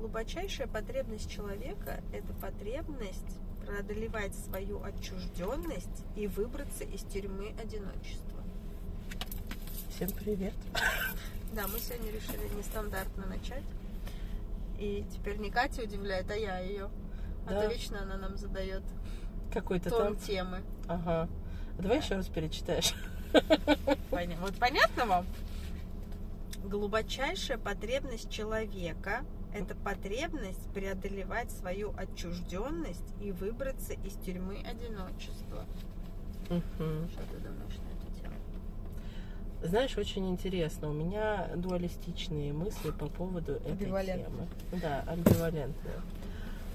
Глубочайшая потребность человека – это потребность преодолевать свою отчужденность и выбраться из тюрьмы одиночества. Всем привет. Да, мы сегодня решили нестандартно начать. И теперь не Катя удивляет, а я ее. А Да. то вечно она нам задает Какой-то тон там. темы. Ага. А давай еще раз перечитаешь. Поня- Вот понятно вам? Глубочайшая потребность человека – это потребность преодолевать свою отчужденность и выбраться из тюрьмы одиночества. Мгм. Что ты думаешь на эту тему? Знаешь, очень интересно. У меня дуалистичные мысли по поводу этой темы. Да, амбивалентные.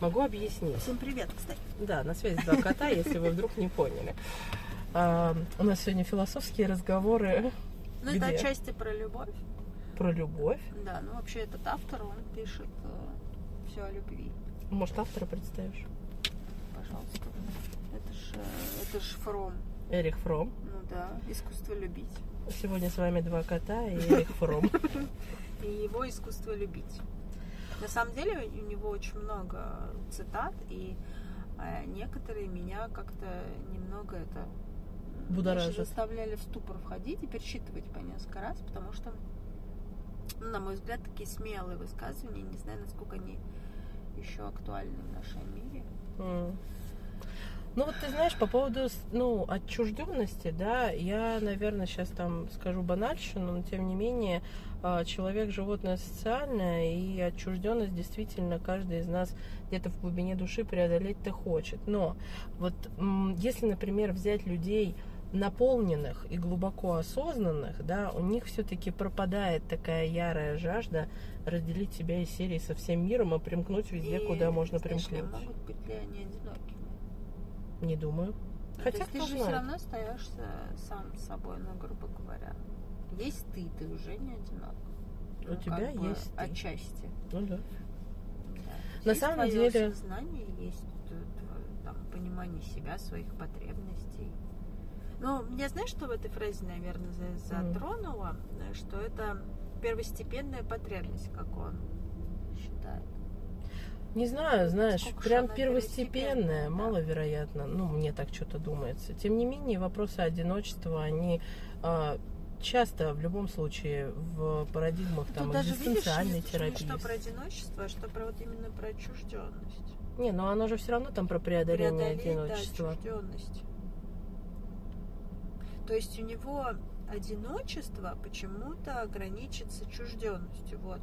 Могу объяснить. Всем привет, кстати. Да, на связи два кота, если вы вдруг не поняли. А, у нас сегодня философские разговоры Ну, это отчасти про любовь. Про любовь. Да, ну вообще этот автор, он пишет все о любви. Может, автора представишь? Пожалуйста. Это ж, э, это ж Фром. Эрих Фром. Ну да, искусство любить. Сегодня с вами два кота и Эрих Фром. и его искусство любить. На самом деле у него очень много цитат, и э, некоторые меня как-то немного это Будоражит. заставляли в ступор входить и пересчитывать по несколько раз, потому что, на мой взгляд, такие смелые высказывания, не знаю, насколько они еще актуальны в нашем мире. М. Ну вот ты знаешь, по поводу ну, отчужденности, да, я, наверное, сейчас там скажу банальщину, но тем не менее а, человек животное социальное, и отчужденность действительно каждый из нас где-то в глубине души преодолеть-то хочет. Но вот если, например, взять людей наполненных и глубоко осознанных, да, у них все-таки пропадает такая ярая жажда разделить себя из серии со всем миром и примкнуть везде, И, куда можно знаешь примкнуть. могут быть ли они одинокими? Не думаю. Ну, Хотя то есть ты же знает. все равно остаешься сам собой, ну, грубо говоря. Есть ты, ты уже не одинок. У Ну, тебя как бы есть ты. Отчасти. Ну да. да. На Есть самом деле- сознание, есть там, понимание себя, своих потребностей. Но меня знаешь, что в этой фразе, наверное, затронуло? Э, Что это первостепенная потребность, как он считает. Не знаю, знаешь, Сколько прям первостепенная, первостепенная, да. маловероятно. Ну, мне так что-то думается. Тем не менее, вопросы одиночества, они а, часто в любом случае в парадигмах там Тут даже видишь, экзистенциальной здесь не терапии. что про одиночество, а что про вот именно про отчужденность. Не, но оно же все равно там про преодоление преодолеть, да, одиночества. отчужденность. То есть у него одиночество почему-то граничится отчужденностью. Вот.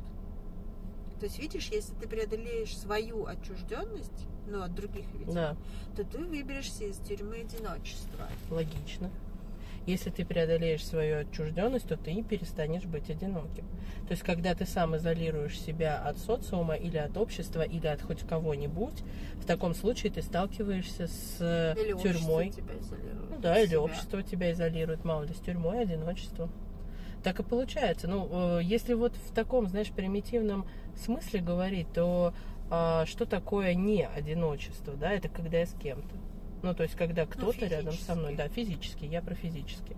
То есть, видишь, если ты преодолеешь свою отчужденность, ну, от других людей, Да, то ты выберешься из тюрьмы одиночества. логично. Если ты преодолеешь свою отчужденность, то ты и перестанешь быть одиноким. То есть, когда ты сам изолируешь себя от социума или от общества, или от хоть кого-нибудь, в таком случае ты сталкиваешься с Или тюрьмой. тебя. Ну да, или себя. общество тебя изолирует, мало ли, с тюрьмой, одиночеством. Так и получается. Ну, э, если вот в таком, знаешь, примитивном смысле говорить, то а, что такое не одиночество, да, это когда я с кем-то. Ну, то есть, когда кто-то рядом со мной, да, физически, я про физически.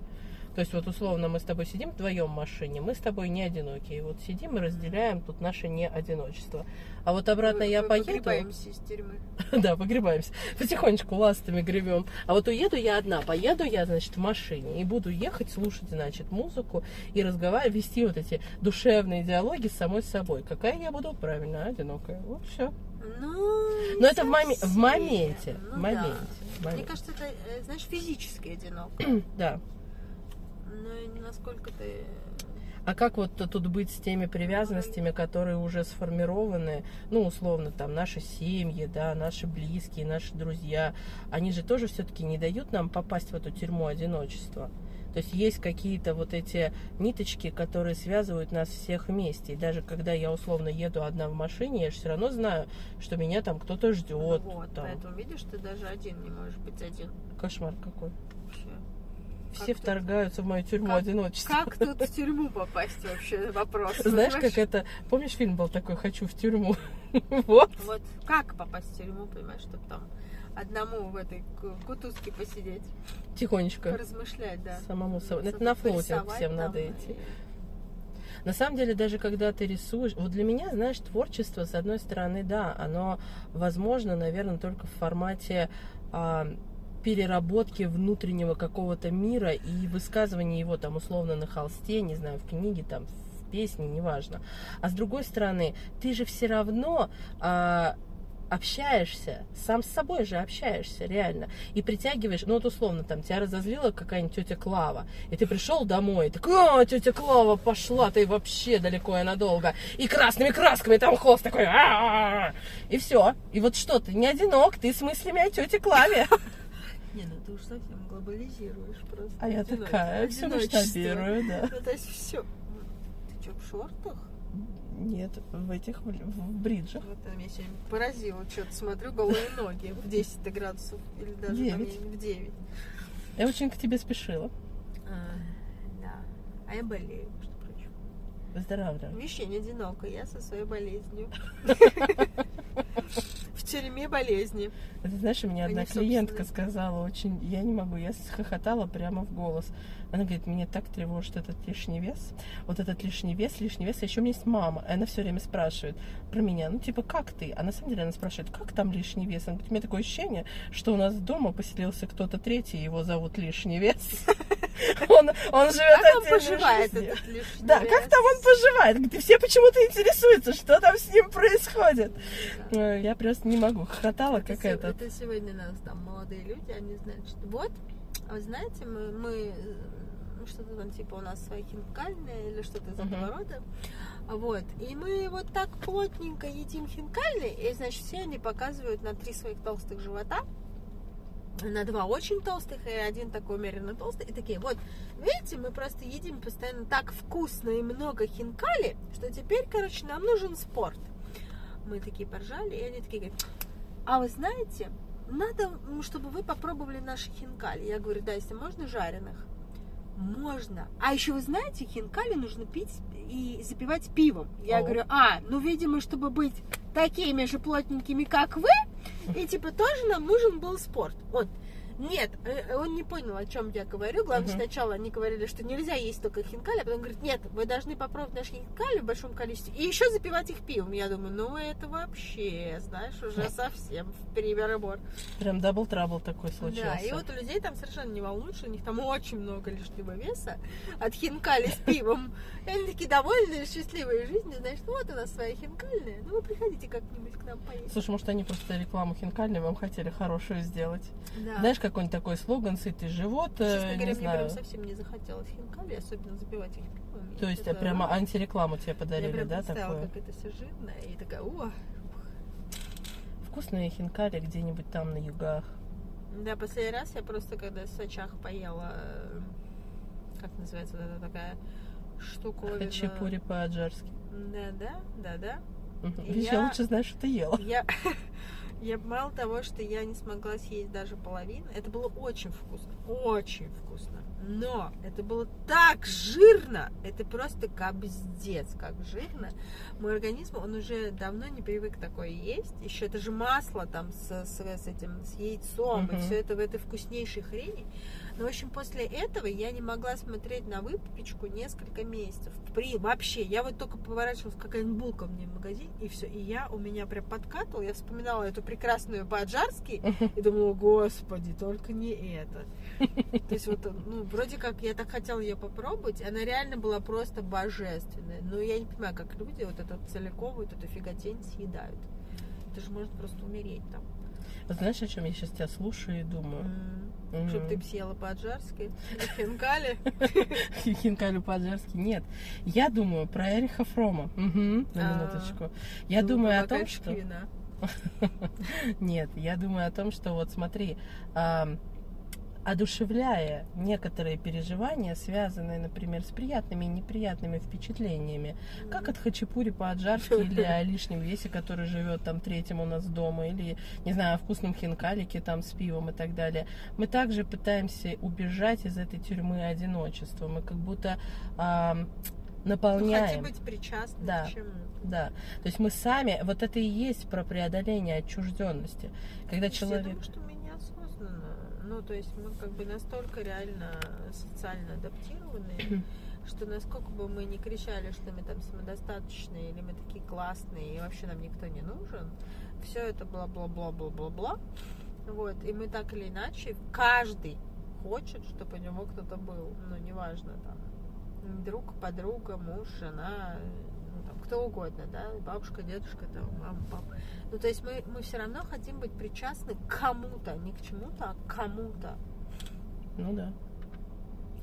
То есть, вот условно мы с тобой сидим вдвоем в машине, мы с тобой не одинокие. Вот сидим и разделяем тут наше не одиночество. А вот обратно Вы- я вы- поеду. выгребаемся из тюрьмы. Да, погребаемся. Потихонечку ластами гребем. А вот уеду я одна, поеду я, значит, в машине и буду ехать, слушать, значит, музыку и разговаривать, вести вот эти душевные диалоги с самой собой. Какая я буду правильно одинокая. Вот все. Ну, Но это в, моме- в моменте. Ну в да. моменте. в Мне кажется, это, э, знаешь, физически одиноко. Да. Но насколько ты... А как вот тут быть с теми привязанностями, которые уже сформированы, ну, условно, там, наши семьи, да, наши близкие, наши друзья, они же тоже все-таки не дают нам попасть в эту тюрьму одиночества. То есть есть какие-то вот эти ниточки, которые связывают нас всех вместе. И даже когда я условно еду одна в машине, я же все равно знаю, что меня там кто-то ждет. Ну вот, там. поэтому видишь, ты даже один не можешь быть один Кошмар какой. вообще. Все Как тут- вторгаются в мою тюрьму как- одиночества. Как тут в тюрьму попасть вообще? Вопрос. Знаешь, понимаешь? как это... Помнишь, фильм был такой «Хочу в тюрьму»? Вот. Вот как попасть в тюрьму, понимаешь, чтобы там одному в этой ку- кутузке посидеть, Тихонечко. поразмышлять, да. Самому собой. Это на порисовать всем надо идти. На самом деле, даже когда ты рисуешь, вот для меня, знаешь, творчество, с одной стороны, да, оно возможно, наверное, только в формате а, переработки внутреннего какого-то мира и высказывания его там условно на холсте, не знаю, в книге, там, в песне, неважно. А с другой стороны, ты же все равно а, общаешься, сам с собой же общаешься, реально. И притягиваешь, ну вот условно, там, тебя разозлила какая-нибудь тетя Клава, и ты пришел домой, и так, а, тетя Клава пошла, ты вообще далеко и надолго. И красными красками там холст такой, «А-а-а!» и все. И вот что, ты не одинок, ты с мыслями о тете Клаве. Не, ну ты уж совсем глобализируешь просто. А я такая, все масштабирую, да. Ну, то есть все. Ты что, в шортах? Нет, в этих, в, в бриджах. Вот там я сегодня поразила, что-то смотрю голые ноги в 10 градусов или даже там, Девять. в 9. Я очень к тебе спешила. А, да. А я болею, между прочим. Выздоравливаю. Я не одинока, я со своей болезнью. В тюрьме болезни. Ты знаешь, у меня Они одна клиентка сказала очень, я не могу, я хохотала прямо в голос. Она говорит, меня так тревожит этот лишний вес, вот этот лишний вес, лишний вес. А еще у меня есть мама, и она все время спрашивает про меня, ну типа, как ты? А на самом деле она спрашивает, как там лишний вес? Она говорит, у меня такое ощущение, что у нас дома поселился кто-то третий, его зовут лишний вес. Он, он живет Как он поживает жизнью. этот лишний Да, вес? как там он поживает? Все почему-то интересуются, что там с ним происходит. Да. Я просто не могу. Хохотала, Это как се- этот. Это сегодня нас там молодые люди, они знают, что вот, а вы знаете, мы, мы ну, что-то там типа у нас свои хинкальные или что-то из этого рода. Вот. И мы вот так плотненько едим хинкальные, и, значит, все они показывают на три своих толстых живота, на два очень толстых и один такой умеренно толстый. И такие, вот, видите, мы просто едим постоянно так вкусно и много хинкали, что теперь, короче, нам нужен спорт. Мы такие поржали, и они такие говорят, а вы знаете, надо, чтобы вы попробовали наши хинкали. Я говорю, да, если можно, жареных. Можно. А еще вы знаете, хинкали нужно пить и запивать пивом. Я О. говорю, а, ну, видимо, чтобы быть такими же плотненькими, как вы, и типа тоже нам нужен был спорт. Вот. Нет, э, он не понял, о чем я говорю. Главное, Мгм. сначала они говорили, что нельзя есть только хинкали, а потом говорит, нет, вы должны попробовать наши хинкали в большом количестве и еще запивать их пивом. Я думаю, ну это вообще, знаешь, уже совсем в перебор. Прям double trouble такой случился. Да, и вот у людей там совершенно не волнует, что у них там очень много лишнего веса от хинкали с пивом. И они такие довольные, счастливые жизнью, знаешь, ну вот у нас своя хинкальная, ну вы приходите как-нибудь к нам поесть. Слушай, может, они просто рекламу хинкальной вам хотели хорошую сделать. Да. Знаешь, какой-нибудь такой слоган «Сытый живот», э, Честно говоря, не мне знаю. прям совсем не захотелось хинкали, особенно запивать их пивом. То есть Это- прямо антирекламу тебе Я подарили, прям да, такое? как это все жирное, и такая, о, Вкусные хинкали где-нибудь там на югах. Да, последний раз я просто, когда в Сочах поела, э, как называется вот эта такая штуковина. Хачапури по-аджарски. Да, да, да, да. Видишь, я- я лучше знаю, что ты ела. Я, я мало того, что я не смогла съесть даже половину, это было очень вкусно, очень вкусно. Но это было так жирно, это просто капздец, как жирно. Мой организм, он уже давно не привык такое есть. Еще это же масло там с, с, с этим, с яйцом, и Мгм. все это в этой вкуснейшей хрени. Но, в общем, после этого я не могла смотреть на выпечку несколько месяцев. При, вообще, я вот только поворачивалась, какая-нибудь булка мне в магазине, и все. И я, у меня прям подкатывала, я вспоминала эту прекрасную по-аджарски, и думала, господи, только не это. То есть вот, ну, вроде как я так хотела ее попробовать, она реально была просто божественная. Но я не понимаю, как люди вот этот целиком, вот эту фиготень съедают. Это же может просто умереть там. Вот Знаешь, о чем я сейчас тебя слушаю и думаю? М. Чтоб ты Мгм. съела по-аджарски, хинкали. Хинкали по-аджарски. Нет. Я думаю про Эриха Фрома. На А, минуточку. Я Ну, думаю о том, что... Нет, я думаю о том, что вот смотри, одушевляя некоторые переживания, связанные, например, с приятными и неприятными впечатлениями, как от хачапури по-аджарски или о лишнем весе, который живет там третьим у нас дома, или, не знаю, о вкусном хинкалике там с пивом и так далее, мы также пытаемся убежать из этой тюрьмы одиночества. Мы как будто ам, Ну, наполняем. хотим быть причастны Да. к чему Да, то есть мы сами, вот это и есть про преодоление отчужденности. Когда Я человек... думаю, что мы. Ну, то есть мы как бы настолько реально социально адаптированы. что насколько бы мы не кричали, что мы там самодостаточные, или мы такие классные, и вообще нам никто не нужен, все это бла-бла-бла-бла-бла-бла. Вот, и мы так или иначе, каждый хочет, чтобы у него кто-то был, ну, неважно, там, друг, подруга, муж, жена, кто угодно, да, бабушка, дедушка, там, мама, папа. Ну, то есть мы, мы все равно хотим быть причастны к кому-то, не к чему-то, а к кому-то. Ну да.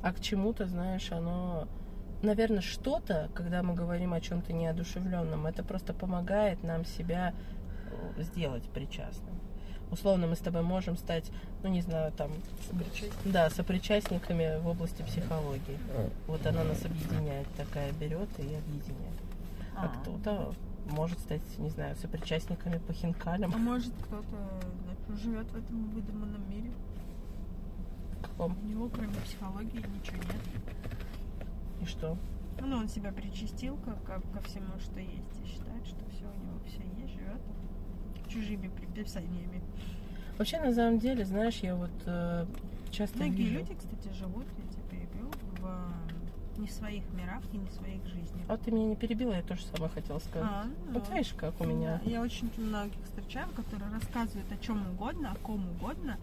А к чему-то, знаешь, оно, наверное, что-то, когда мы говорим о чем-то неодушевленном, это просто помогает нам себя э, сделать причастным. Условно, мы с тобой можем стать, ну не знаю, там, да, сопричастниками в области психологии. Вот она нас объединяет, такая берет и объединяет. А, а кто-то может стать, не знаю, сопричастниками по хинкалям. А может кто-то живет в этом выдуманном мире? Каком? У него кроме психологии ничего нет. И что? Ну, он себя причастил ко, ко, ко всему, что есть, и считает, что все у него все есть, живет чужими предписаниями. Вообще, на самом деле, знаешь, я вот э, часто Многие вижу... люди, кстати, живут, я тебя перебил, в не в своих мирах и не в своих жизнях. А ты меня не перебила, я тоже сама хотела сказать. А, ну, вот видишь, как у меня. Я очень многих встречаю, которые рассказывают о чем угодно, о ком угодно,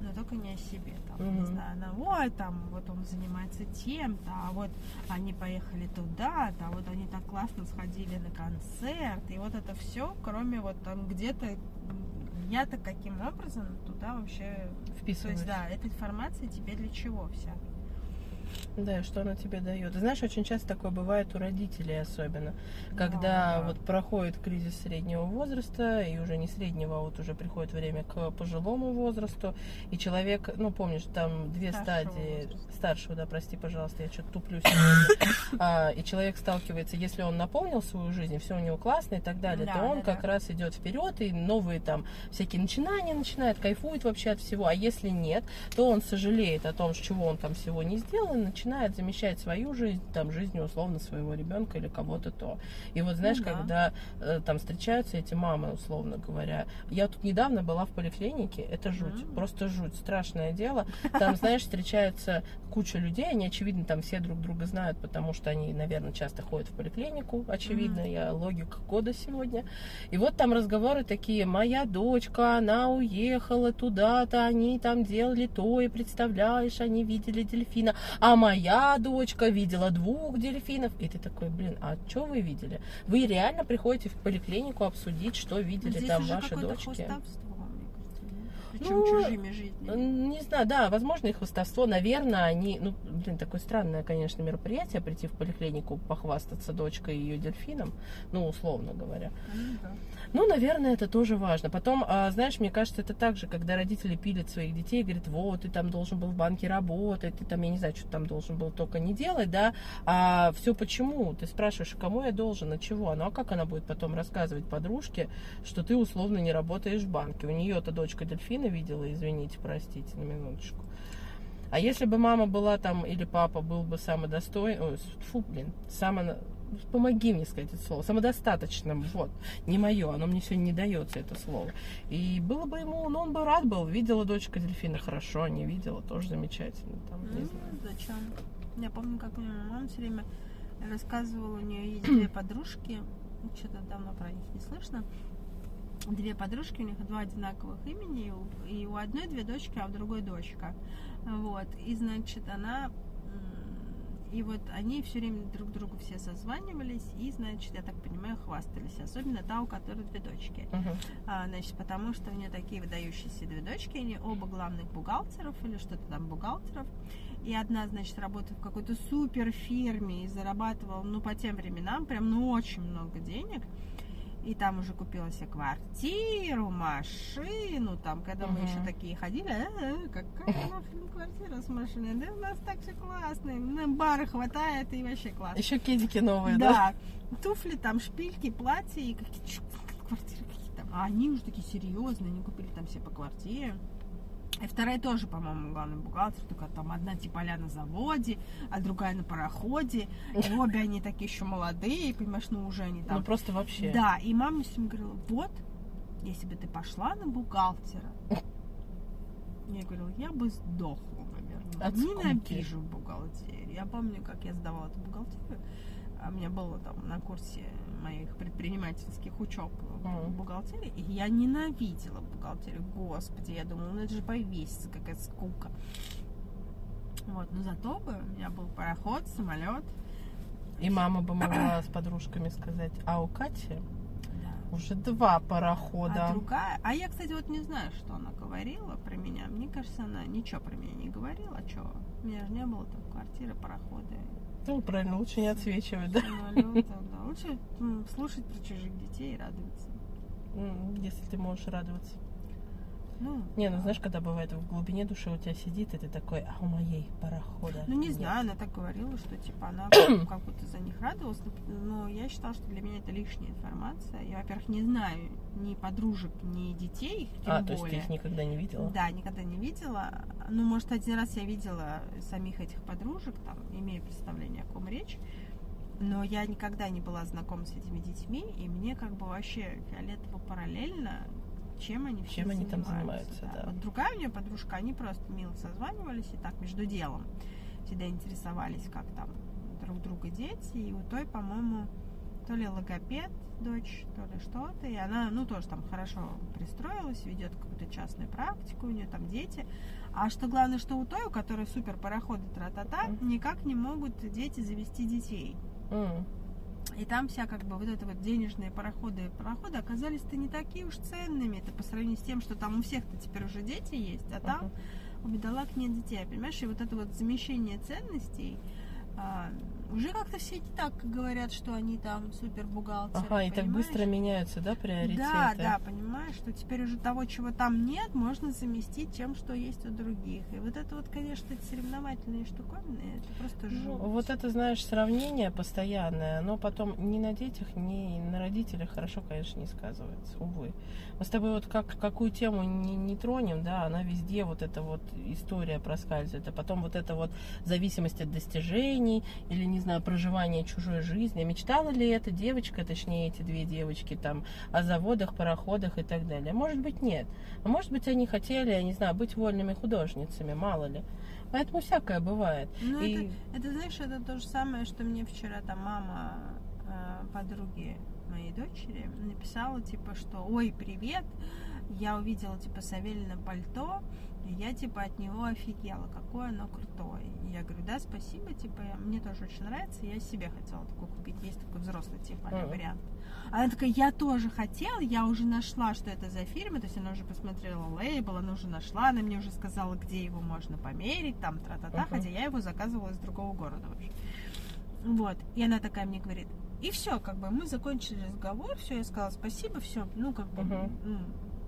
но только не о себе. Там, mm-hmm. не знаю, она, ой, там, вот он занимается тем-то, а вот они поехали туда, а вот они так классно сходили на концерт, и вот это все, кроме вот там где-то я-то каким образом туда вообще вписываюсь. То есть, да, эта информация тебе для чего вся? Да, что она тебе дает. Знаешь, очень часто такое бывает у родителей особенно, когда да. вот проходит кризис среднего возраста, и уже не среднего, а вот уже приходит время к пожилому возрасту, и человек, ну, помнишь, там две старшего стадии, возраста. старшего, да, прости, пожалуйста, я что-то туплю а, и человек сталкивается, если он наполнил свою жизнь, все у него классно и так далее, да, то он да, как да. раз идет вперед, и новые там всякие начинания начинает, кайфует вообще от всего, а если нет, то он сожалеет о том, чего он там всего не сделал, и начинает замещать свою жизнь, там, жизнью условно своего ребенка или кого-то то. И вот знаешь, ну, да. когда э, там встречаются эти мамы, условно говоря, я тут недавно была в поликлинике, это жуть, mm-hmm. просто жуть, страшное дело. Там, знаешь, встречается куча людей, они, очевидно, там все друг друга знают, потому что они, наверное, часто ходят в поликлинику, очевидно, mm-hmm. я логика года сегодня. И вот там разговоры такие, моя дочка, она уехала туда-то, они там делали то, и представляешь, они видели дельфина, а моя дочка видела двух дельфинов. И ты такой, блин, а что вы видели? Вы реально приходите в поликлинику обсудить, что видели Здесь там ваши дочки? Хвостовство причем ну, чужими жизнями. Не знаю, да, возможно, их хвостовство, наверное, они, ну, блин, такое странное, конечно, мероприятие, прийти в поликлинику, похвастаться дочкой и ее дельфином, ну, условно говоря. Ну, да. ну, наверное, это тоже важно. Потом, а, знаешь, мне кажется, это так же, когда родители пилят своих детей, говорят, вот, ты там должен был в банке работать, ты там, я не знаю, что там должен был только не делать, да, а все почему? Ты спрашиваешь, кому я должен, от чего? Ну, а как она будет потом рассказывать подружке, что ты условно не работаешь в банке? У нее-то дочка дельфина видела, извините, простите, на минуточку. А если бы мама была там, или папа был бы самодостойным, фу, блин, само, помоги мне сказать это слово, самодостаточным, вот, не мое, оно мне сегодня не дается, это слово. И было бы ему, ну, он бы рад был, видела дочка дельфина хорошо, не видела, тоже замечательно, там, не ну, знаю. Зачем? Я помню, как мне мама все время рассказывала, у нее есть две подружки, что-то давно про них не слышно, две подружки, у них два одинаковых имени, и у одной две дочки, а у другой дочка. Вот. И, значит, она... И вот они все время друг другу все созванивались и, значит, я так понимаю, хвастались. Особенно та, у которой две дочки. Uh-huh. А, значит, потому что у нее такие выдающиеся две дочки, они оба главных бухгалтеров или что-то там бухгалтеров. И одна, значит, работает в какой-то супер фирме и зарабатывала, ну, по тем временам, прям, ну, очень много денег и там уже купила себе квартиру, машину, там, когда uh-huh. мы еще такие ходили, а, какая нахрен квартира с машиной, да у нас так все классно, на бары хватает и вообще классно. Еще кедики новые, да? Да, туфли, там, шпильки, платья и какие-то квартиры какие-то, а они уже такие серьезные, они купили там все по квартире. И вторая тоже, по-моему, главный бухгалтер, только там одна типа на заводе, а другая на пароходе. И обе они такие еще молодые, понимаешь, ну уже они там... Ну просто вообще. Да, и мама все время говорила, вот, если бы ты пошла на бухгалтера, я говорила, я бы сдохла, наверное. От. Ненавижу бухгалтерию. Я помню, как я сдавала эту бухгалтерию. А У меня было там на курсе моих предпринимательских учеб Мгм. бухгалтерии, и я ненавидела бухгалтерию. Господи, я думала, ну это же повесится, какая скука. Вот, но зато бы у меня был пароход, самолет. И мама бы могла с подружками сказать, а у Кати Да. уже два парохода. А другая, а я, кстати, вот не знаю, что она говорила про меня. Мне кажется, она ничего про меня не говорила. А что? У меня же не было там квартиры, парохода, Ну, правильно, лучше не отсвечивать, да? Да. Лучше слушать про чужих детей и радоваться. Если ты можешь радоваться. Ну, Не, ну знаешь, когда бывает в глубине души у тебя сидит, и ты такой, а у моей парохода. Ну, не нет». знаю, она так говорила, что, типа, она как будто за них радовалась, но я считала, что для меня это лишняя информация. Я, во-первых, не знаю ни подружек, ни детей, тем А, то есть ты более. их никогда не видела? Да, никогда не видела. Ну, может, один раз я видела самих этих подружек, там, имею представление, о ком речь. Но я никогда не была знакома с этими детьми, и мне как бы вообще фиолетово параллельно, чем они все Чем они там занимаются. занимаются, да. Вот другая у нее подружка, они просто мило созванивались и так между делом всегда интересовались, как там друг друга дети. И у той, по-моему, то ли логопед дочь, то ли что-то. И она, ну, тоже там хорошо пристроилась, ведет какую-то частную практику, у нее там дети. А что главное, что у той, у которой супер пароходы тра-та-та, Мгм. никак не могут дети завести детей. М, И там вся как бы вот это вот денежные пароходы и пароходы оказались-то не такие уж ценными. Это по сравнению с тем, что там у всех-то теперь уже дети есть, а там Ага. у бедолаг нет детей. Понимаешь, и вот это вот замещение ценностей а, уже как-то все не так говорят, что они там супер бухгалтеры. Ага, и так быстро меняются, да, приоритеты? Да, да, понимаешь, что теперь уже того, чего там нет, можно заместить тем, что есть у других. И вот это вот, конечно, эти соревновательные штуковины, это просто Ну, жуть. вот это, знаешь, сравнение постоянное, оно потом ни на детях, ни на родителях хорошо, конечно, не сказывается, увы. Мы с тобой вот как, какую тему не, не тронем, да, она везде вот эта вот история проскальзывает, а потом вот эта вот зависимость от достижений или, не знаю, проживание чужой жизни. Мечтала ли эта девочка, точнее эти две девочки там о заводах, пароходах и так далее? Может быть, нет. А может быть, они хотели, я не знаю, быть вольными художницами, мало ли. Поэтому всякое бывает. Ну, И- это, это, знаешь, это то же самое, что мне вчера там мама э, подруги моей дочери написала, типа, что «Ой, привет, я увидела, типа, Савелина пальто, и я, типа, от него офигела, какое оно крутое». И я говорю, да, спасибо, типа, мне тоже очень нравится, я себе хотела такое купить, есть такой взрослый, типа, Мгм. вариант. Она такая, я тоже хотела, я уже нашла, что это за фирма, то есть она уже посмотрела лейбл, она уже нашла, она мне уже сказала, где его можно померить, там, тра-та-та, Мгм. хотя я его заказывала из другого города вообще. Вот, и она такая мне говорит, и все, как бы мы закончили разговор, все, я сказала спасибо, все, ну, как бы, ну,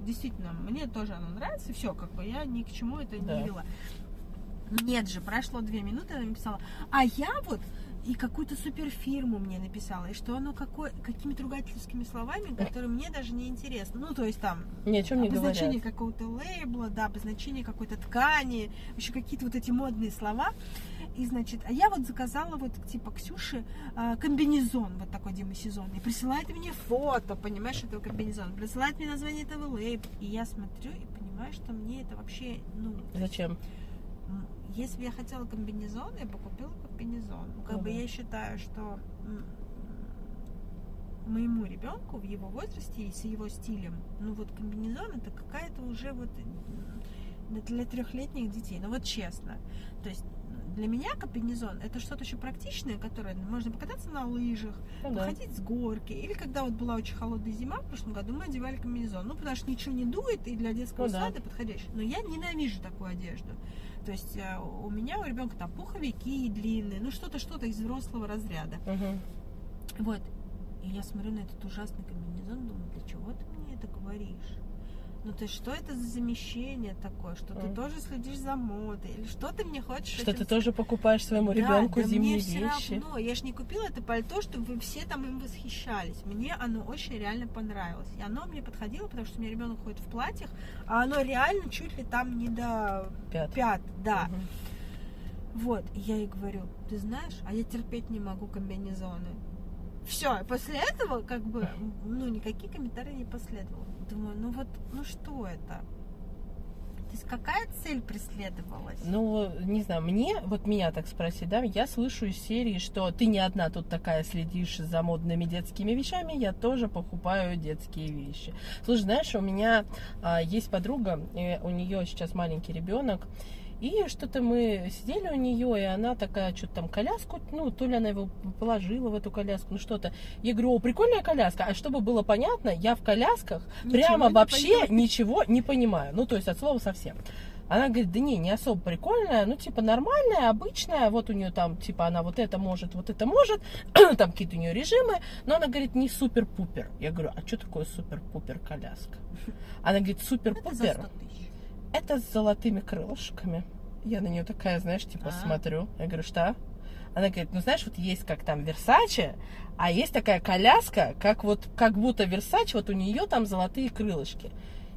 действительно, мне тоже оно нравится, все, как бы я ни к чему это Да. не вела. Нет же, прошло две минуты, она написала, а я вот и какую-то суперфирму мне написала, и что оно какой, какими-то ругательскими словами, которые мне даже не интересны. Ну, то есть там Ни о чем не обозначение какого-то лейбла, да, обозначение какой-то ткани, еще какие-то вот эти модные слова. И, значит, а я вот заказала вот, типа, Ксюше а, комбинезон, вот такой демосезонный. Присылает мне фото, понимаешь, этого комбинезона. Присылает мне название этого лейбла. И я смотрю и понимаю, что мне это вообще, ну, Зачем? М, Если бы я хотела комбинезон, я бы купила комбинезон. Ну, как бы Мгм. я считаю, что моему ребенку в его возрасте и с его стилем, ну вот комбинезон это какая-то уже вот м, для трехлетних детей. Ну вот честно. То есть для меня комбинезон это что-то еще практичное, которое можно покататься на лыжах, Ну да. походить с горки. Или когда вот была очень холодная зима в прошлом году, мы одевали комбинезон. Ну, потому что ничего не дует, и для детского Ну да. сада подходящий. Но я ненавижу такую одежду. То есть э, у меня, у ребенка там пуховики длинные, ну что-то, что-то из взрослого разряда. Мгм. Вот. И я смотрю на этот ужасный комбинезон, думаю, для чего ты мне это говоришь? Ну есть что это за замещение такое? Что ты Мгм. тоже следишь за модой? Или что ты мне хочешь Что этим ты тоже покупаешь своему да, ребенку да зимние мне все вещи. равно. Я же не купила это пальто, чтобы вы все там им восхищались. Мне оно очень реально понравилось. И оно мне подходило, потому что у меня ребенок ходит в платьях, а оно реально чуть ли там не до Пят. пят, да. Мгм. Вот, и я ей говорю, ты знаешь, а я терпеть не могу комбинезоны. Все, после этого, как бы, ну, никакие комментарии не последовало. Думаю, ну вот, ну что это? То есть какая цель преследовалась? Ну, не знаю, мне, вот меня так спросить, да, я слышу из серии, что ты не одна тут такая следишь за модными детскими вещами, я тоже покупаю детские вещи. Слушай, знаешь, у меня а, есть подруга, и у нее сейчас маленький ребенок, и что-то мы сидели у нее, и она такая, что-то там коляску, ну, то ли она его положила в эту коляску, ну что-то. Я говорю, о, прикольная коляска. А чтобы было понятно, я в колясках Ничего прямо вообще понимаю. ничего не понимаю. Ну, то есть от слова совсем. Она говорит, да не, не особо прикольная, ну, типа, нормальная, обычная, вот у нее там, типа, она вот это может, вот это может, там какие-то у нее режимы, но она говорит, не супер-пупер. Я говорю, а что такое супер-пупер коляска? Она говорит, Это за супер-пупер, 100 тысяч. Это с золотыми крылышками. Я на нее такая, знаешь, типа А. смотрю. Я говорю, что? Она говорит, ну знаешь, вот есть как там Версаче, а есть такая коляска, как вот, как будто Версаче, вот у нее там золотые крылышки.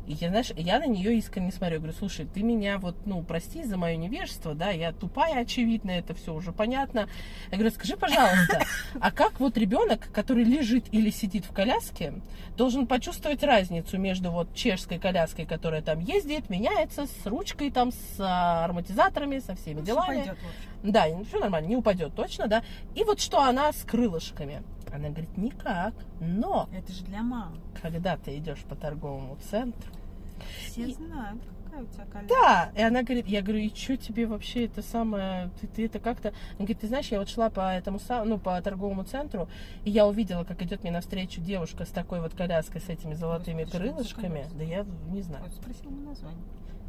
И я, знаешь, я на нее искренне смотрю, я говорю, слушай, ты меня вот, ну, прости за мое невежество, да, я тупая, очевидно, это все уже понятно. Я говорю, скажи, пожалуйста, а как вот ребенок, который лежит или сидит в коляске, должен почувствовать разницу между вот чешской коляской, которая там ездит, меняется, с ручкой там, с а, ароматизаторами, со всеми Ну, делами. пойдет, в общем. Да, все нормально, не упадет точно, да. И вот что она с крылышками. Она говорит, никак. Но Это же для мам. когда ты идешь по торговому центру, Все И- знают, какая у тебя коляска. да, и она говорит, я говорю, и что тебе вообще это самое, ты, ты это как-то, она говорит, ты знаешь, я вот шла по этому, ну, по торговому центру, и я увидела, как идет мне навстречу девушка с такой вот коляской, с этими золотыми Господи, крылышками, да я не знаю, Вот Спроси ему название.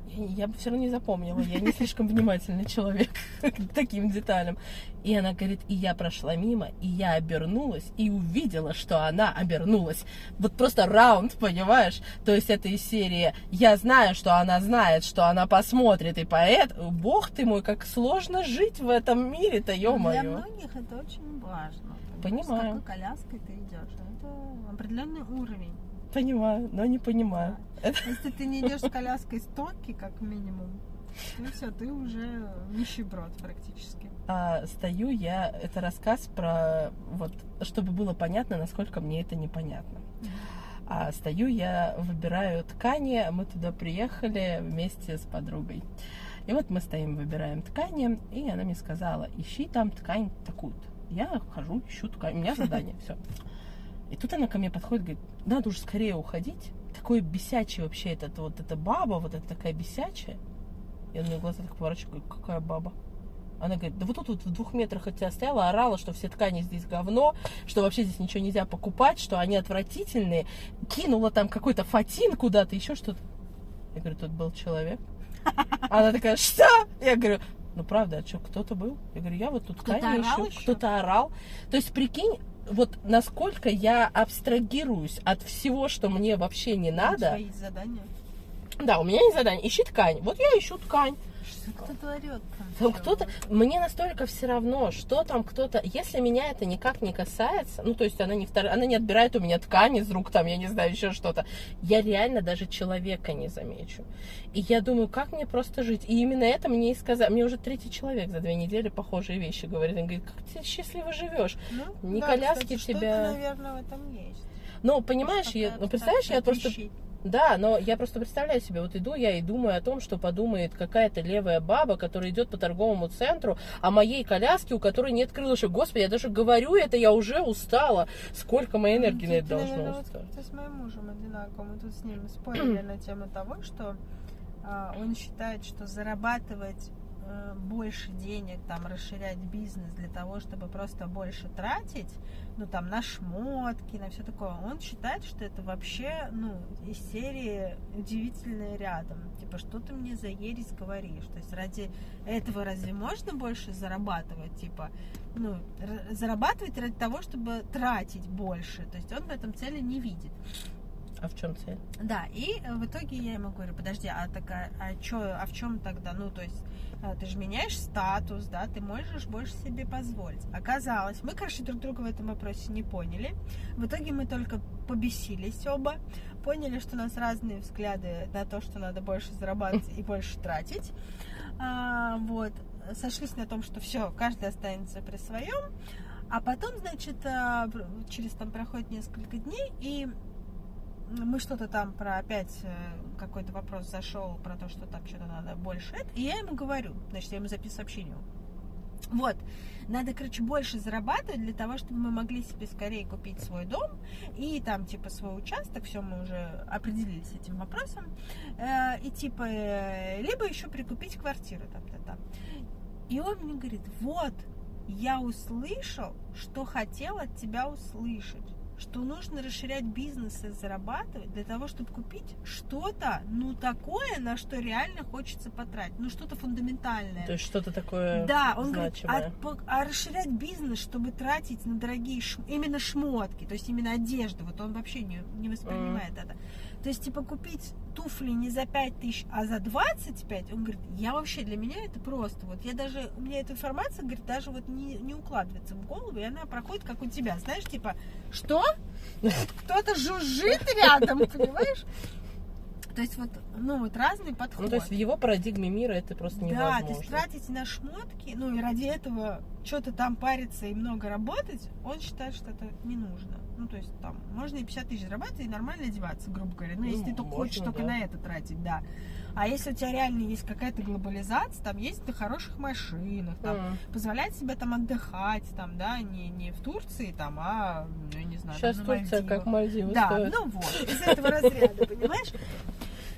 Я, я бы все равно не запомнила, я не слишком внимательный человек к таким деталям. И она говорит, и я прошла мимо, и я обернулась, и увидела, что она обернулась. Вот просто раунд, понимаешь? То есть это из серии «Я знаю, что она знает, что она посмотрит, и поэт...» Бог ты мой, как сложно жить в этом мире-то, Для ё-моё. многих это очень важно. Понимаю. С какой коляской ты идешь. Это определенный уровень. Понимаю, но не понимаю. Это- Если ты не идешь с коляской с Токи, как минимум, то все, ты уже нищеброд практически. а, стою я, это рассказ про, вот, чтобы было понятно, насколько мне это непонятно. А стою я, выбираю ткани, мы туда приехали вместе с подругой. И вот мы стоим, выбираем ткани, и она мне сказала, ищи там ткань такую-то. Я хожу, ищу ткань, у меня задание, все. И тут она ко мне подходит, говорит, надо уже скорее уходить. Такой бесячий вообще этот, вот эта баба, вот эта такая бесячая. Я на нее глаза так поворачиваю, говорю, какая баба? Она говорит, да вот тут вот в двух метрах от тебя стояла, орала, что все ткани здесь говно, что вообще здесь ничего нельзя покупать, что они отвратительные. Кинула там какой-то фатин куда-то, еще что-то. Я говорю, тут был человек. Она такая, что? Я говорю, ну правда, а что, кто-то был? Я говорю, я вот тут Кто-то орал еще? Кто-то орал. То есть, прикинь, вот насколько я абстрагируюсь от всего, что мне вообще не У надо. тебя есть задание. Да, у меня есть задание, ищи ткань. Вот я ищу ткань. Что кто-то орет там? Там Чё? кто-то, мне настолько все равно, что там кто-то, если меня это никак не касается, ну то есть она не втор... она не отбирает у меня ткань из рук, там, я не знаю, еще что-то, я реально даже человека не замечу. И я думаю, как мне просто жить? И именно это мне и сказали. Мне уже третий человек за две недели похожие вещи говорит. Он говорит, как ты счастливо живешь. Ну, не да, коляски кстати, тебя- Что-то, наверное, в этом есть. Но понимаешь, я, ну представляешь, я просто вещь. Да, но я просто представляю себе, вот иду я и думаю о том, что подумает какая-то левая баба, которая идет по торговому центру, о моей коляске, у которой нет крылышек. Господи, я даже говорю это, я уже устала. Сколько моей энергии на Ну, это ты, должно наверное, вот устать? как-то с моим мужем одинаково. Мы тут с ним спорили на тему того, что а, он считает, что зарабатывать больше денег, там, расширять бизнес для того, чтобы просто больше тратить, ну, там, на шмотки, на все такое, он считает, что это вообще, ну, из серии удивительное рядом. Типа, что ты мне за ересь говоришь? То есть ради этого разве можно больше зарабатывать? Типа, ну, зарабатывать ради того, чтобы тратить больше. То есть он в этом цели не видит. А в чем цель? Да, и э, в итоге я ему говорю, подожди, а такая, а чё, а в чем тогда, ну, то есть, э, ты же меняешь статус, да, ты можешь больше себе позволить. Оказалось, мы, короче, друг друга в этом вопросе не поняли. В итоге мы только побесились оба, поняли, что у нас разные взгляды на то, что надо больше зарабатывать и больше тратить. А, вот, сошлись на том, что все, каждый останется при своем. А потом, значит, пр- через там проходит несколько дней, и мы что-то там про опять э, какой-то вопрос зашел про то, что там что-то надо больше. И я ему говорю, значит, я ему записываю сообщение. Вот, надо, короче, больше зарабатывать для того, чтобы мы могли себе скорее купить свой дом и там, типа, свой участок, все, мы уже определились этим вопросом, Э, и, типа, э, либо еще прикупить квартиру там-то там. И он мне говорит, вот, я услышал, что хотел от тебя услышать что нужно расширять бизнес и зарабатывать для того, чтобы купить что-то, ну, такое, на что реально хочется потратить, ну, что-то фундаментальное. То есть что-то такое Да, он значимое. говорит, а, а расширять бизнес, чтобы тратить на дорогие ш- именно шмотки, то есть именно одежду, вот он вообще не, не воспринимает это. То есть, типа, купить туфли не за 5 тысяч, а за 25, он говорит, я вообще, для меня это просто, вот я даже, у меня эта информация, говорит, даже вот не, не укладывается в голову, и она проходит, как у тебя, знаешь, типа, что? Кто-то жужжит рядом, понимаешь? То есть вот, ну вот разный подход. Ну, то есть в его парадигме мира это просто Да, невозможно. то есть тратить на шмотки, ну и ради этого что-то там париться и много работать, он считает, что это не нужно. Ну, то есть там можно и 50 тысяч зарабатывать и нормально одеваться, грубо говоря. Ну, Ну, если ты только хочешь можно, только да. на это тратить, да. А если у тебя реально есть какая-то глобализация, там есть на хороших машинах, там, М. позволять себе там отдыхать, там, да, не, не в Турции, там, а, ну, я не знаю, Сейчас там, на Турция Мальдивах. как Мальдивы Да, стоит. ну вот, из этого разряда, понимаешь?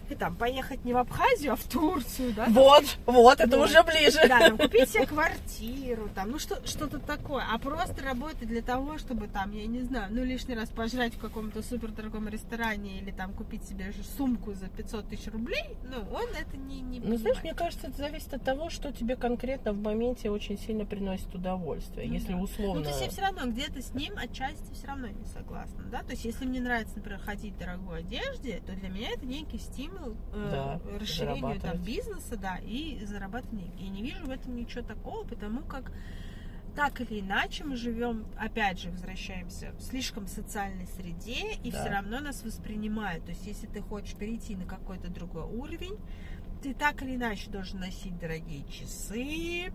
И там поехать не в Абхазию, а в Турцию, да? там, Вот, вот, это Вот. уже ближе. да, там, купить себе квартиру, там, ну что, что-то такое, а просто работать для того, чтобы там, я не знаю, ну лишний раз пожрать в каком-то супер дорогом ресторане или там купить себе же сумку за 500 тысяч рублей, ну он это не, не Ну, знаешь, мне кажется, это зависит от того, что тебе конкретно в моменте очень сильно приносит удовольствие. Ну Если да. условно... Ну, то есть я все равно где-то с ним отчасти все равно не согласна, да? То есть если мне нравится, например, ходить в дорогой одежде, то для меня это некий стимул э, Да, расширению там бизнеса, да, и зарабатывать деньги. Я не вижу в этом ничего такого, потому как так или иначе мы живем, опять же, возвращаемся в слишком социальной среде, и Да. все равно нас воспринимают. То есть, если ты хочешь перейти на какой-то другой уровень, ты так или иначе должен носить дорогие часы,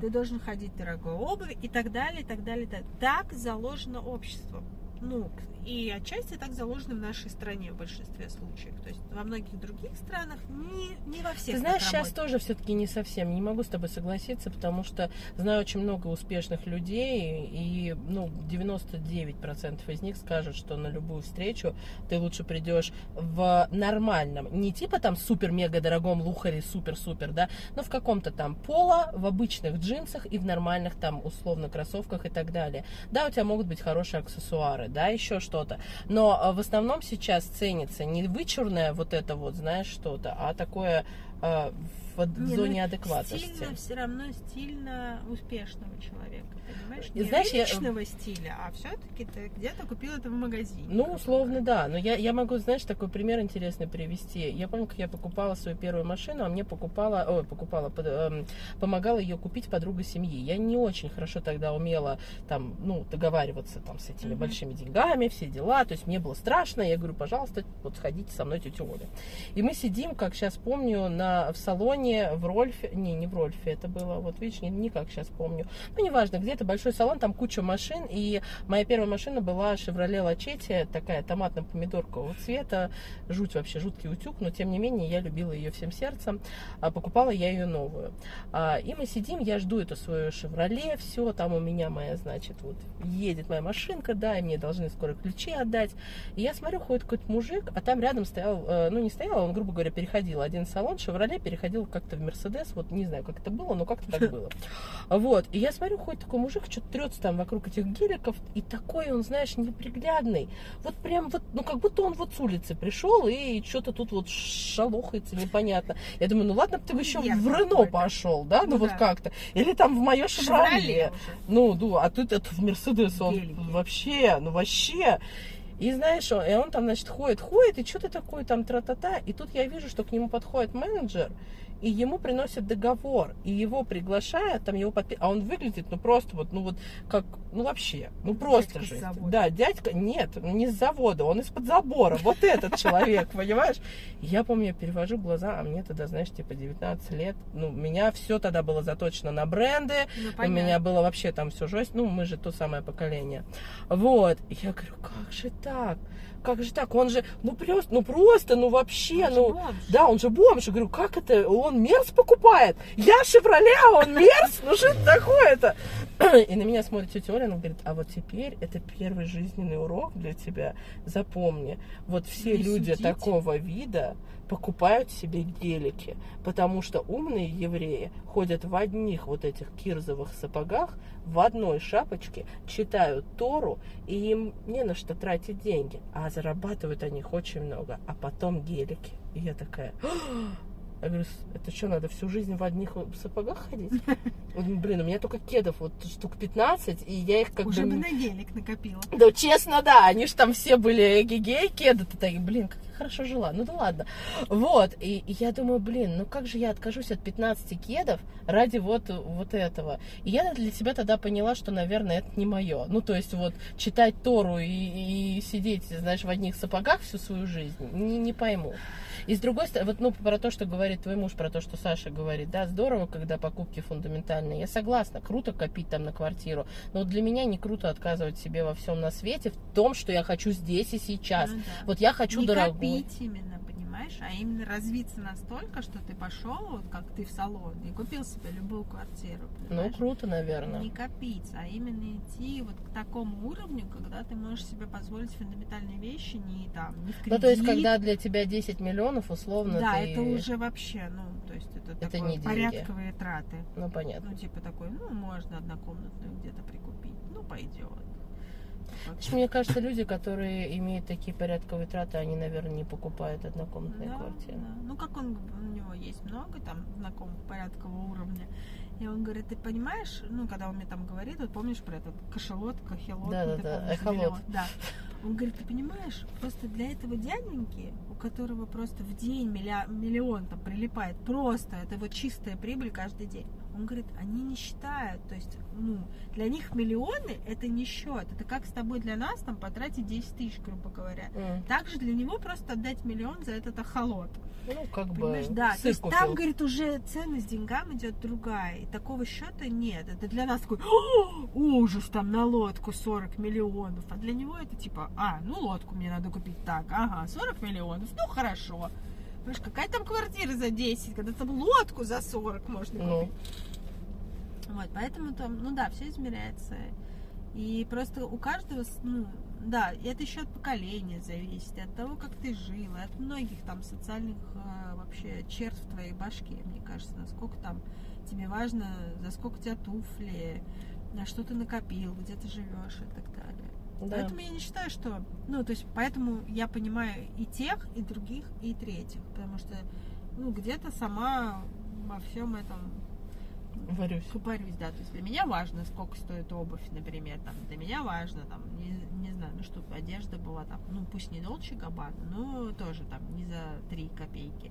ты должен ходить в дорогой обуви и так далее, и так далее. и так. Так заложено обществом. Ну, и отчасти так заложено в нашей стране в большинстве случаев. То есть во многих других странах не, не во всех Ты знаешь, сейчас тоже все-таки не совсем. Не могу с тобой согласиться, потому что знаю очень много успешных людей, и ну, 99% из них скажут, что на любую встречу ты лучше придешь в нормальном, не типа там супер-мега дорогом лухаре, супер-супер, да, но в каком-то там поло, в обычных джинсах и в нормальных там условно кроссовках и так далее. Да, у тебя могут быть хорошие аксессуары, да, еще что-то, но э, в основном сейчас ценится не вычурное вот это вот, знаешь, что-то, а такое э, в Не, зоне ну, адекватности. Стильно все равно стильно успешного человека, понимаешь? Не знаешь, я- личного стиля, а все-таки ты где-то купил это в магазине. Ну, условно, да. Но я, я могу, знаешь, такой пример интересный привести. Я помню, как я покупала свою первую машину, а мне покупала, ой, покупала, под- эм, помогала ее купить подруга семьи. Я не очень хорошо тогда умела там, ну, договариваться там с этими Мгм. большими деньгами, все дела. То есть мне было страшно. Я говорю, пожалуйста, вот сходите со мной, тетя Оля. И мы сидим, как сейчас помню, на, в салоне в Рольфе. Не, не в Рольфе, это было, вот видишь, не, не как сейчас помню. Ну, неважно, где-то большой салон, там куча машин. И моя первая машина была Chevrolet Lachetti, такая томатно-помидоркового цвета. Жуть вообще, жуткий утюг, но тем не менее я любила ее всем сердцем. А покупала я ее новую. А, и мы сидим, я жду эту свою Chevrolet, все, там у меня моя, значит, вот едет моя машинка, да, и мне должны скоро ключи отдать. И я смотрю, ходит какой-то мужик, а там рядом стоял, э, ну не стоял, он, грубо говоря, переходил один салон, Chevrolet переходил как-то в Мерседес, вот не знаю, как это было, но как-то так было. Вот, и я смотрю, ходит такой мужик, что-то трется там вокруг этих геликов, и такой он, знаешь, неприглядный. Вот прям вот, ну как будто он вот с улицы пришел и что-то тут вот шалохается, непонятно. Я думаю, ну ладно ты бы еще в Рено пошел, да, ну, Ну вот да. как-то. Или там в мое Шевроле Шевроле. Ну, ну, а тут это в Мерседес, он вообще, ну вообще. И знаешь, он, и он там, значит, ходит, ходит, и что-то такое там тра-та-та. И тут я вижу, что к нему подходит менеджер, и ему приносят договор, и его приглашают, там его подпи... А он выглядит, ну просто вот, ну вот, как, ну вообще, ну просто Дядька с жесть. завода. Да, дядька, нет, не с завода, он из-под забора, вот этот человек, понимаешь? Я помню, я перевожу глаза, а мне тогда, знаешь, типа 19 лет, ну, у меня все тогда было заточено на бренды, Ну, у меня было вообще там все жесть. Ну, мы же то самое поколение. Вот. И я говорю, как же так? Как же так? Он же, ну просто, ну просто, ну вообще, Он ну... бомж. Да, он же бомж. Я говорю, как это? Он мерз покупает? Я Шевроле, а он мерз? Ну что это такое-то? И на меня смотрит тетя Оля, она говорит, а вот теперь это первый жизненный урок для тебя. Запомни, вот все Не люди судите. такого вида покупают себе гелики, потому что умные евреи ходят в одних вот этих кирзовых сапогах, в одной шапочке, читают Тору, и им не на что тратить деньги, а зарабатывают они их очень много, а потом гелики. И я такая, я говорю, «С- это что, надо всю жизнь в одних сапогах ходить? Блин, у меня только кедов вот штук 15, и я их как Уже бы... бы на гелик накопила. Да, честно, да, они же там все были гигей, кеды, ты так, блин, как хорошо жила, ну да ладно. Вот, и, и я думаю, блин, ну как же я откажусь от 15 кедов ради вот, вот этого. И я для себя тогда поняла, что, наверное, это не мое. Ну, то есть вот читать Тору и, и сидеть, знаешь, в одних сапогах всю свою жизнь, не, не пойму. И с другой стороны, вот ну про то, что говорит твой муж, про то, что Саша говорит, да, здорово, когда покупки фундаментальные. Я согласна, круто копить там на квартиру, но вот для меня не круто отказывать себе во всем на свете в том, что я хочу здесь и сейчас. Ну да. Вот я хочу не дорогой. Копить именно, понимаешь, а именно развиться настолько, что ты пошел, вот как ты в салон, и купил себе любую квартиру. Ну, понимаешь? круто, наверное. Не копить, а именно идти вот к такому уровню, когда ты можешь себе позволить фундаментальные вещи не там, не в кредит. Ну, то есть, когда для тебя 10 миллионов, условно, Да, ты... это уже вообще, ну, то есть это, Это такое не деньги. порядковые траты. Ну, понятно. Ну, типа такой, ну, можно однокомнатную где-то прикупить. Ну, пойдет. Знаешь, Мне кажется, люди, которые имеют такие порядковые траты, они, наверное, не покупают однокомнатные Да, квартиры. да. Ну, как он, у него есть много там знакомых порядкового уровня. И он говорит, ты понимаешь, ну, когда он мне там говорит, вот помнишь про этот кошелот, кахелот, Да, ну, да, ты да, помнишь, эхолот. миллион. Да. Он говорит, ты понимаешь, просто для этого дяденьки, у которого просто в день милля- миллион там прилипает, просто это вот чистая прибыль каждый день. Он говорит, они не считают, то есть, ну, для них миллионы это не счет, это как с тобой для нас там потратить 10 тысяч, грубо говоря. М, Также для него просто отдать миллион за этот охолот. Ну, как Понимаешь, бы да. То есть купил. там, говорит, уже ценность деньгам идет другая. И такого счета нет. Это для нас такой «О, ужас, там на лодку 40 миллионов. А для него это типа, а, ну лодку мне надо купить так, ага, 40 миллионов, ну хорошо. Понимаешь, какая там квартира за 10, когда там лодку за 40 можно Ну. купить. Вот, поэтому там, ну да, все измеряется. И просто у каждого, ну, да, это еще от поколения зависит, от того, как ты жил, от многих там социальных э, вообще черт в твоей башке, мне кажется, насколько там тебе важно, за сколько у тебя туфли, на что ты накопил, где ты живешь и так далее. Да. Поэтому я не считаю, что... Ну, то есть, поэтому я понимаю и тех, и других, и третьих. Потому что, ну, где-то сама во всем этом Варюсь. купорюсь, да. То есть для меня важно, сколько стоит обувь, например. Там, для меня важно, там, не, не знаю, ну, чтобы одежда была там, ну, пусть не Dolce Gabbana, но тоже там не за 3 копейки.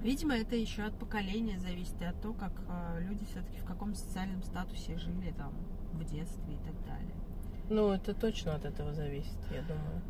Видимо, это еще от поколения зависит и от того, как э, люди все-таки в каком социальном статусе жили там в детстве и так далее. Ну, это точно от этого зависит, я думаю.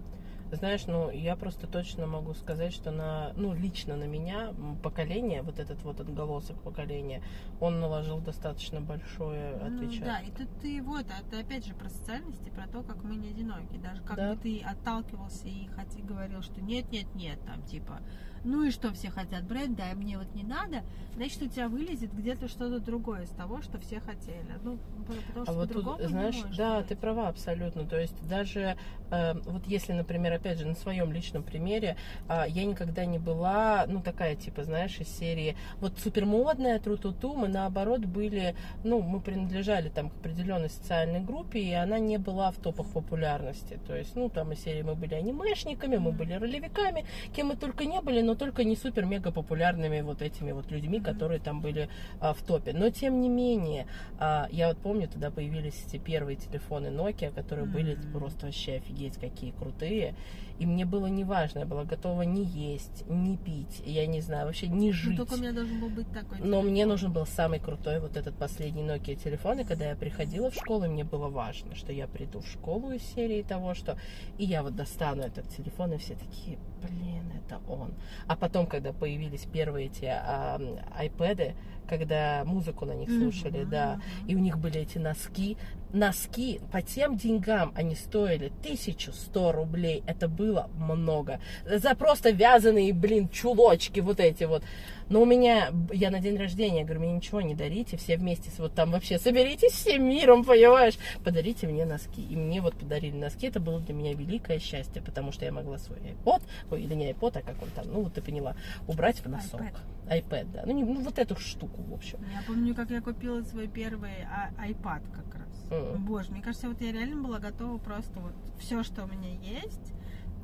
Знаешь, ну, я просто точно могу сказать, что на, ну, лично на меня поколение, вот этот вот отголосок поколения, он наложил достаточно большое Ну, отпечаток. да, и тут ты вот, это опять же про социальность и про то, как мы не одиноки. Даже как Да. бы ты отталкивался и хоти, говорил, что нет, нет, нет, там типа, ну и что все хотят бренда, а мне вот не надо, значит у тебя вылезет где-то что-то другое из того, что все хотели. Ну, по- потому что А вот тут, не знаешь, может да, быть. ты права абсолютно. То есть даже э, вот если, например, опять же на своем личном примере, а, я никогда не была, ну такая типа, знаешь, из серии вот супермодная, тру-ту-ту, мы наоборот были, ну мы принадлежали там к определенной социальной группе, и она не была в топах популярности. То есть, ну там из серии мы были анимешниками, мы были ролевиками, кем мы только не были, но только не супер-мега популярными вот этими вот людьми, которые там были а, в топе. Но тем не менее, а, я вот помню, тогда появились эти первые телефоны Nokia, которые были Мгм. просто вообще офигеть какие крутые. И мне было неважно, я была готова не есть, не пить, я не знаю, вообще не Ну, жить. только у меня должен был быть такой. Но телефон. мне нужен был самый крутой вот этот последний Nokia телефон, и когда я приходила в школу, мне было важно, что я приду в школу из серии того, что... И я вот достану этот телефон, и все такие, блин, это он. А потом, когда появились первые эти а, айпэды, когда музыку на них слушали, Мгм, да, и у них были эти носки, носки по тем деньгам они стоили 1100 рублей. Это было много. За просто вязаные, блин, чулочки вот эти вот. Но у меня, я на день рождения, говорю, мне ничего не дарите, все вместе, вот там вообще соберитесь всем миром, понимаешь? Подарите мне носки. И мне вот подарили носки, это было для меня великое счастье, потому что я могла свой iPod, ой, или не iPod, а как он там, ну вот ты поняла, убрать в носок. iPad. iPad, да. Ну, не- ну, вот эту штуку, в общем. Я помню, как я купила свой первый а- iPad как раз. Мгм. Боже, мне кажется, вот я реально была готова просто вот все, что у меня есть.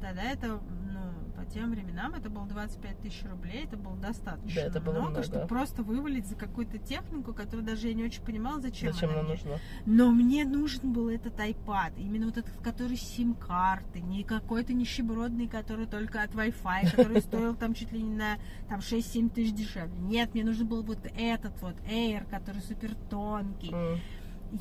Тогда это, тем временам это было 25 тысяч рублей, это было достаточно Да, это было много, много. чтобы просто вывалить за какую-то технику, которую даже я не очень понимала, зачем, Зачем она мне. нужно? Но мне нужен был этот iPad, именно вот этот, который сим-карты, не какой-то нищебродный, который только от Wi-Fi, который стоил там чуть ли не на там 6-7 тысяч дешевле. Нет, мне нужен был вот этот вот Air, который супер тонкий.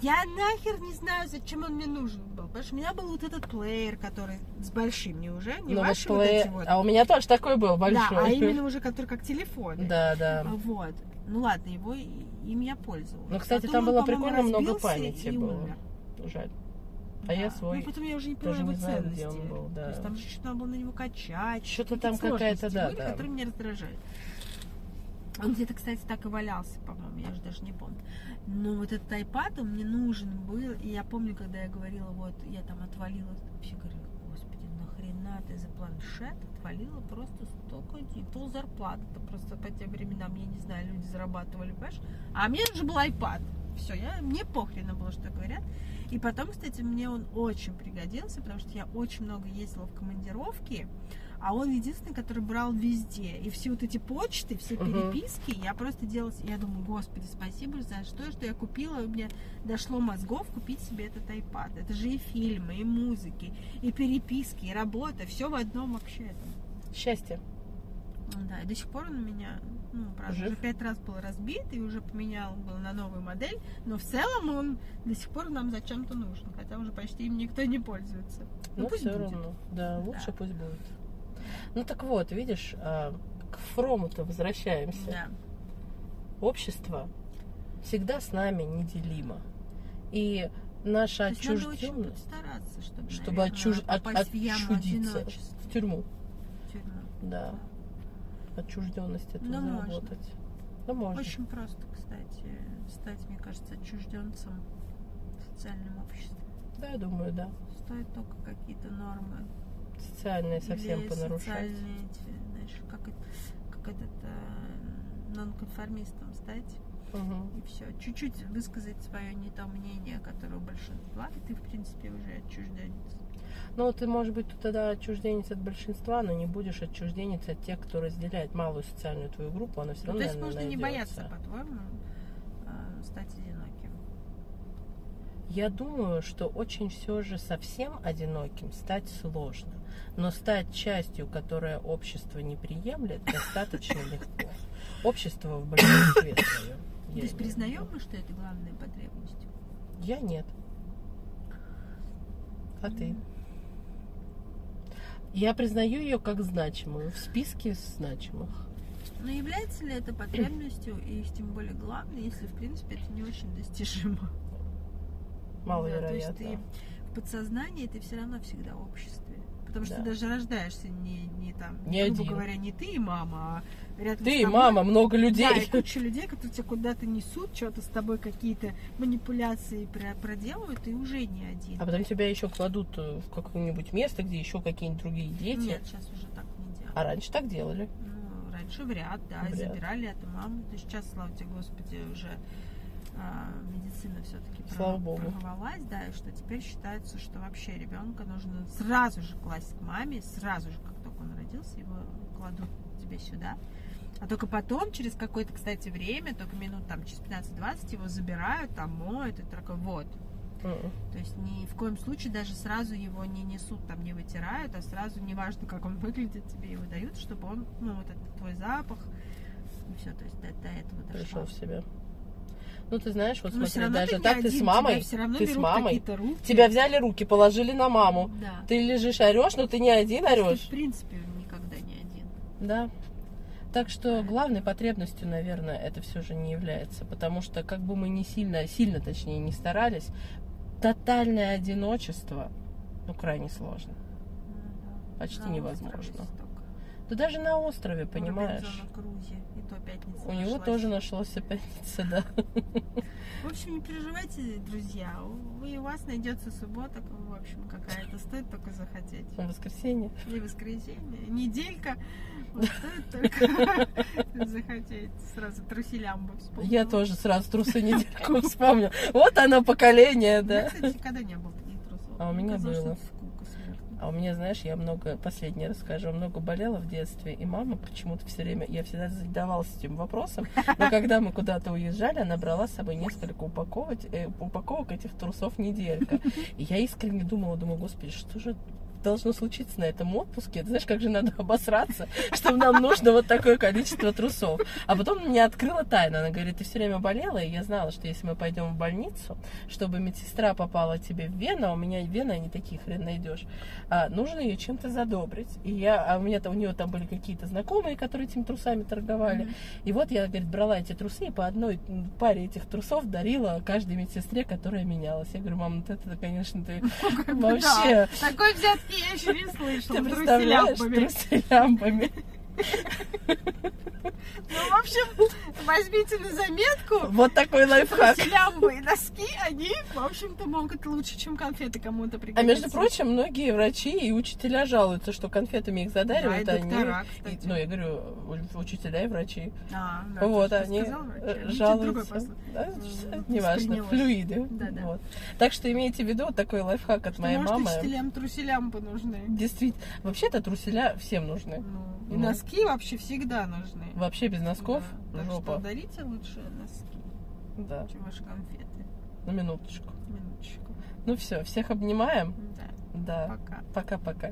Я нахер не знаю, зачем он мне нужен был. Потому что у меня был вот этот плеер, который с большим, не уже, не Ну, вот плей- эти вот. А у меня тоже такой был большой. Да, а именно уже который как телефон. Да, да. Вот. Ну ладно, его им я пользовалась. Ну, кстати, Потом там он, было прикольно много памяти было. умер. Жаль. А Да. я свой Ну, потом я уже не поняла не его знаю, ценности. где он был, да. То есть там же что-то надо было на него качать. Что-то там какая-то, да, были, да. которые меня раздражали. Он где-то, кстати, так и валялся, по-моему, я уже даже не помню. Но вот этот iPad он мне нужен был. И я помню, когда я говорила, вот, я там отвалила, все говорили, господи, нахрена ты за планшет отвалила просто столько денег, пол зарплаты. Это просто по тем временам, я не знаю, люди зарабатывали, понимаешь? А мне же был iPad. Все, я, мне похрена было, что говорят. И потом, кстати, мне он очень пригодился, потому что я очень много ездила в командировки, а он единственный, который брал везде. И все вот эти почты, все переписки, я просто делала... Я думаю, господи, спасибо за что, что я купила, у меня дошло мозгов купить себе этот iPad. Это же и фильмы, и музыки, и переписки, и работа, все в одном вообще этом. Счастье. Да, и до сих пор он у меня, ну, правда, Жив? уже пять раз был разбит и уже поменял был на новую модель, но в целом он до сих пор нам зачем-то нужен, хотя уже почти им никто не пользуется. Ну, Ну, пусть все будет. равно. Да, лучше Да. пусть будет. Ну так вот, видишь, а, к Фрому-то возвращаемся. Да. Общество всегда с нами неделимо. И наша То отчужденность, стараться, чтобы, чтобы наверное, отчуж... от- в отчудиться в тюрьму, в тюрьму. да, отчужденность эту Ну, можно. заработать. Ну, можно. Очень просто, кстати, стать, мне кажется, отчужденцем в социальном обществе. Да, я думаю, да. Стоит только какие-то нормы Социальное совсем Или понарушать. социальные знаешь, как, как этот э, нонконформистом стать Мгм. и все. Чуть-чуть высказать свое не то мнение, которое у большинства, и ты, в принципе, уже отчужденец. Ну, ты, может быть, тогда отчужденец от большинства, но не будешь отчужденец от тех, кто разделяет малую социальную твою группу, она все Ну, равно, то есть наверное, можно не найдется. бояться, по-твоему, э, стать одиноким. Я думаю, что очень все же совсем одиноким стать сложно. Но стать частью, которое общество не приемлет, достаточно легко. Общество в большинстве своем. То есть признаем мы, что это главная потребность? Я нет. А ты? Я признаю ее как значимую в списке значимых. Но является ли это потребностью, и тем более главной, если, в принципе, это не очень достижимо? Да, то есть Маловероятно. ты в подсознании ты все равно всегда в обществе. Потому что Да. ты даже рождаешься не, не там, Не грубо один. говоря, не ты и мама, а рядом Ты, тобой- мама, много людей. Да, и куча людей, которые тебя куда-то несут, что-то с тобой какие-то манипуляции про- проделывают, и уже не один. А потом тебя еще кладут э, в какое-нибудь место, где еще какие-нибудь другие дети. Нет, сейчас уже так не делают. А раньше так делали. Ну, раньше в ряд, да, В и ряд. забирали эту маму. То есть сейчас, слава тебе, Господи, уже медицина все-таки Слава Богу. прорвалась, да, и что теперь считается, что вообще ребенка нужно сразу же класть к маме, сразу же, как только он родился, его кладут тебе сюда. А только потом, через какое-то, кстати, время, только минут там через 15-20 его забирают, там моют, и такой, вот. То есть ни в коем случае даже сразу его не несут, там не вытирают, а сразу неважно, как он выглядит, тебе его дают, чтобы он, ну, вот этот твой запах, и все, то есть до, до этого дошло. Пришел в себя. Ну, ты знаешь, вот Но смотри, даже ты так ты один, с мамой, ты с мамой, руки. тебя взяли руки, положили на маму. Да. Ты лежишь, орешь, но ты не один Ты, орешь. в принципе, никогда не один. Да. Так что главной потребностью, наверное, это все же не является. Потому что как бы мы не сильно, сильно точнее не старались, тотальное одиночество, ну, крайне сложно. Почти невозможно. Да даже на острове, понимаешь? Робинзона-Крузе. И то пятница У него нашлась. тоже нашелся пятница, да. В общем, не переживайте, друзья. У- И у вас найдется суббота, в общем, какая-то. Стоит только захотеть. В воскресенье. И воскресенье, неделька. Стоит только захотеть. Сразу труселямбы вспомнила. Я тоже сразу трусы недельку вспомнил. Вот оно поколение, да. кстати, никогда не было таких трусов. А у меня было. что это скука смертная. А у меня, знаешь, я много, последнее расскажу, много болела в детстве, и мама почему-то все время, я всегда задавалась этим вопросом, но когда мы куда-то уезжали, она брала с собой несколько упаковок, э, упаковок этих трусов неделька. И я искренне думала, думаю, господи, что же должно случиться на этом отпуске? Ты знаешь, как же надо обосраться, что нам нужно вот такое количество трусов. А потом мне открыла тайна. Она говорит, ты все время болела, и я знала, что если мы пойдем в больницу, чтобы медсестра попала тебе в вену, а у меня вены, не такие хрен найдешь, а, нужно ее чем-то задобрить. И я, а у меня у нее там были какие-то знакомые, которые этими трусами торговали. Мгм. И вот я, говорит, брала эти трусы и по одной паре этих трусов дарила каждой медсестре, которая менялась. Я говорю, мам, вот это, конечно, ты вообще... Такой взятки я еще не слышала. Ты представляешь, Труселямбами. Ну, в общем, возьмите на заметку. Вот такой лайфхак. Труселямбы и носки, они, в общем-то, могут лучше, чем конфеты кому-то А пригодиться. между прочим, многие врачи и учителя жалуются, что конфетами их задаривают, Да, и а они... доктора, и- ну, я говорю, учителя и врачи. А, да, вот они сказала, врачи? э, жалуются. Да, неважно, флюиды. Да-да. Вот. Так что имейте в виду вот такой лайфхак от Что, моей может, мамы. учителям труселямбы нужны. Действительно. Вообще-то труселя всем нужны. Ну, и Ну. Носки вообще всегда нужны. Вообще без носков Да, Так жопа. что дарите лучше носки, Да, чем ваши конфеты. на минуточку. Минуточку. Ну все, всех обнимаем. Да, Да. пока. Пока-пока.